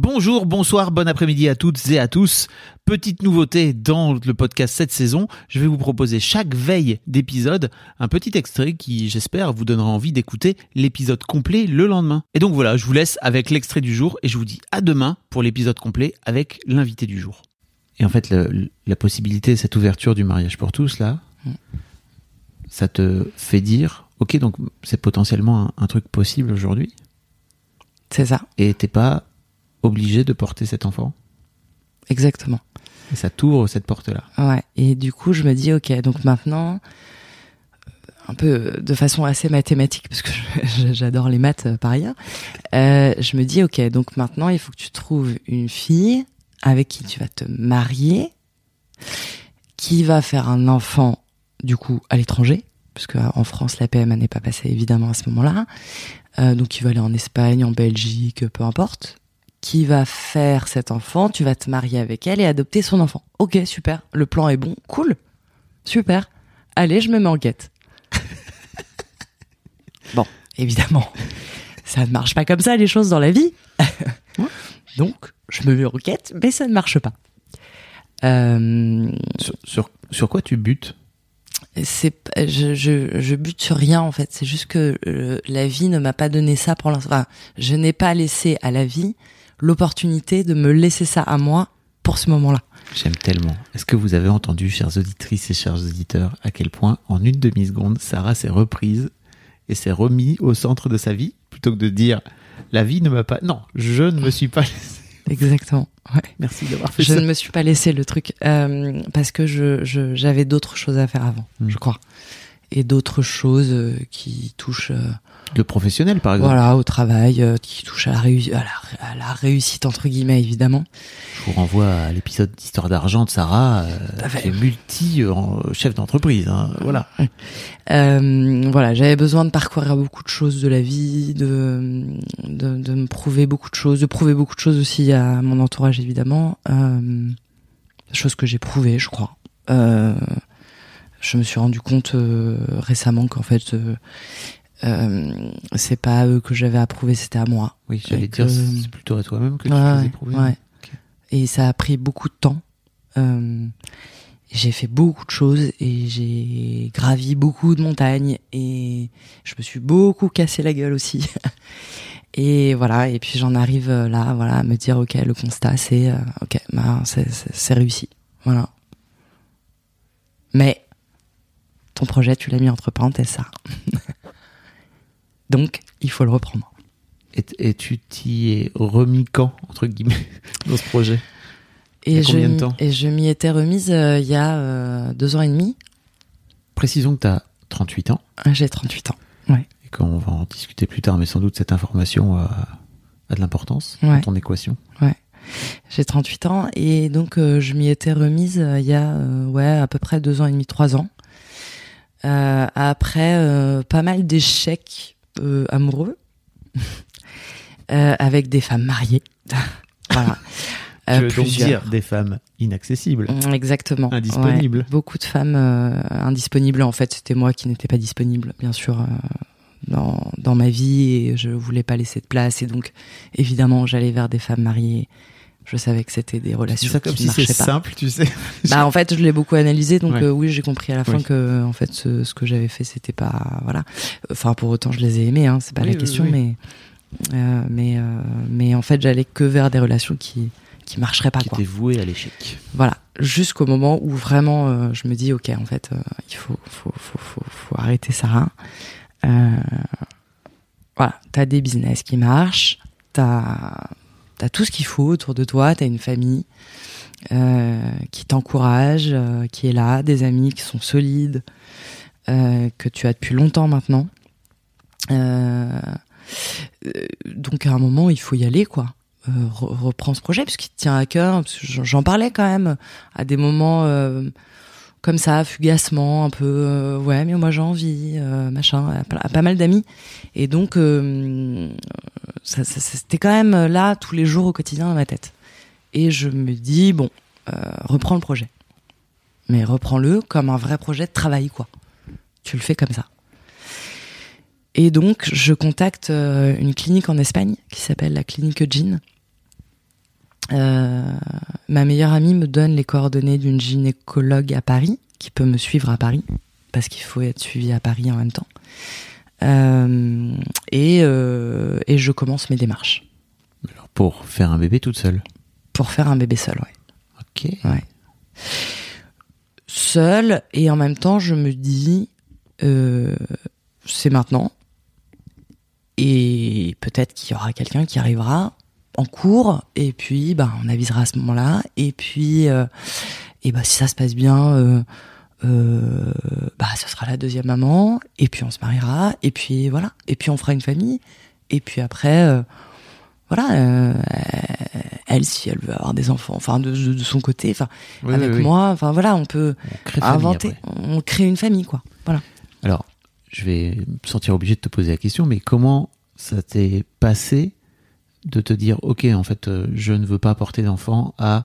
Bonjour, bonsoir, bon après-midi à toutes et à tous. Petite nouveauté dans le podcast cette saison, je vais vous proposer chaque veille d'épisode un petit extrait qui, j'espère, vous donnera envie d'écouter l'épisode complet le lendemain. Et donc voilà, je vous laisse avec l'extrait du jour et je vous dis à demain pour l'épisode complet avec l'invité du jour. Et en fait, le- la possibilité, cette ouverture du mariage pour tous, là, ça te fait dire, ok, donc c'est potentiellement un, un truc possible aujourd'hui? C'est ça, et t'es pas obligé de porter cet enfant exactement. et ça t'ouvre cette porte-là. Ouais. Et du coup, je me dis, ok, donc maintenant, euh, un peu de façon assez mathématique, parce que j'adore les maths euh, par ailleurs, euh, je me dis, ok, donc maintenant, il faut que tu trouves une fille avec qui tu vas te marier, qui va faire un enfant, du coup, à l'étranger, parce qu'en France, la PMA n'est pas passée évidemment à ce moment-là. Euh, donc, il va aller en Espagne, en Belgique, peu importe. Qui va faire cet enfant Tu vas te marier avec elle et adopter son enfant. Ok, super. Le plan est bon. Cool. Super. Allez, je me mets en quête. bon, évidemment, ça ne marche pas comme ça les choses dans la vie. donc, je me mets en quête, mais ça ne marche pas. Euh, Sur, sur, sur quoi tu butes? C'est je, je, je bute sur rien en fait c'est juste que euh, la vie ne m'a pas donné ça pour l'instant Enfin, je n'ai pas laissé à la vie l'opportunité de me laisser ça à moi pour ce moment-là J'aime tellement. Est-ce que vous avez entendu, chères auditrices et chers auditeurs, à quel point, en une demi-seconde, Sarah s'est reprise et s'est remis au centre de sa vie, plutôt que de dire la vie ne m'a pas. Non, je ne me suis pas laissé. exactement ouais. Merci d'avoir fait je ça. ne me suis pas laissé le truc euh, parce que je je- j'avais d'autres choses à faire avant Mm. je crois et d'autres choses euh, qui touchent euh, Le professionnel, par exemple. voilà au travail euh, qui touchent à la, réu- à, la, à la réussite entre guillemets évidemment Je vous renvoie à l'épisode d'Histoire d'argent de Sarah, qui est multi-chef d'entreprise. hein, Voilà. Euh, voilà, j'avais besoin de parcourir beaucoup de choses de la vie, de, de, de me prouver beaucoup de choses, de prouver beaucoup de choses aussi à mon entourage évidemment, euh, choses que j'ai prouvées, je crois. Euh, je me suis rendu compte euh, récemment qu'en fait, euh, euh, c'est pas à eux que j'avais à prouver, c'était à moi. Oui, j'allais dire, que- c'est plutôt à toi-même que tu faisais prouver. ouais. Et ça a pris beaucoup de temps. Euh, j'ai fait beaucoup de choses et j'ai gravi beaucoup de montagnes et je me suis beaucoup cassé la gueule aussi. et voilà, et puis j'en arrive euh, là, voilà, à me dire ok, le constat c'est euh, ok, bah, c'est réussi, voilà. Mais ton projet, tu l'as mis entre parenthèses, ça. Donc, il faut le reprendre. Et, et tu t'y es remis quand, entre guillemets, dans ce projet? Il y Et a je, combien de m'y- temps? et je m'y étais remise euh, il y a euh, deux ans et demi. Précisons que tu as 38 ans Ah, J'ai 38 ans. et qu'on va en discuter plus tard, mais sans doute cette information a, a de l'importance dans Ouais. ton équation. J'ai 38 ans et donc euh, je m'y étais remise euh, il y a euh, ouais à peu près deux ans et demi, trois ans. Euh, après euh, pas mal d'échecs euh, amoureux avec des femmes mariées. voilà. Je veux donc dire des femmes inaccessibles. Mm, Exactement. Indisponibles. Ouais. Beaucoup de femmes euh, indisponibles. En fait, c'était moi qui n'étais pas disponible, bien sûr, euh, dans, dans ma vie et je voulais pas laisser de place. Et donc, évidemment, j'allais vers des femmes mariées. Je savais que c'était des relations ça comme qui si marchaient pas. simple, tu sais. Bah, en fait, je l'ai beaucoup analysé, donc Ouais. euh, oui, j'ai compris à la fin Oui. que, en fait, ce, ce que j'avais fait, c'était pas, voilà. Enfin, pour autant, je les ai aimés, hein, c'est pas Oui, la oui, question, mais, euh, mais, euh, mais en fait, j'allais que vers des relations qui, qui marcheraient pas, Qui quoi. était voué à l'échec. Voilà, jusqu'au moment où vraiment je me dis ok en fait il faut faut, faut, faut, faut arrêter Sarah. Euh, voilà, t'as des business qui marchent, t'as as tout ce qu'il faut autour de toi, t'as une famille euh, qui t'encourage, euh, qui est là, des amis qui sont solides, euh, que tu as depuis longtemps maintenant. Donc à un moment, il faut y aller, quoi. Re- reprends ce projet puisqu'il te tient à cœur. j'en- parlais quand même à des moments comme ça, fugacement, un peu. ouais, mais moi j'ai envie, machin, à, pas mal d'amis. Et donc, c'était quand même là tous les jours au quotidien dans ma tête. Et je me dis bon, euh, reprends le projet, mais reprends-le comme un vrai projet de travail, quoi. Tu le fais comme ça. Et donc, je contacte euh, une clinique en Espagne qui s'appelle la clinique Jean. Euh, ma meilleure amie me donne les coordonnées d'une gynécologue à Paris qui peut me suivre à Paris parce qu'il faut être suivi à Paris en même temps. Euh, et, euh, et je commence mes démarches Alors, pour faire un bébé toute seule. pour faire un bébé seul. Ouais. Ok. Ouais. Seule et en même temps, je me dis, euh, c'est maintenant. Et peut-être qu'il y aura quelqu'un qui arrivera en cours. Et puis, bah, on avisera à ce moment-là. Et puis, euh, et bah, si ça se passe bien, euh, euh, bah, ce sera la deuxième maman. Et puis, on se mariera. Et puis, voilà. Et puis, on fera une famille. Et puis après, euh, voilà, euh, elle, si elle veut avoir des enfants, enfin, de, de- de son côté, enfin, Oui, avec oui, oui. moi, enfin, voilà, on peut On inventer, on crée une famille, quoi. Voilà. Alors, je vais me sentir obligé de te poser la question, mais comment ça t'est passé de te dire, ok, en fait, euh, je ne veux pas porter d'enfant à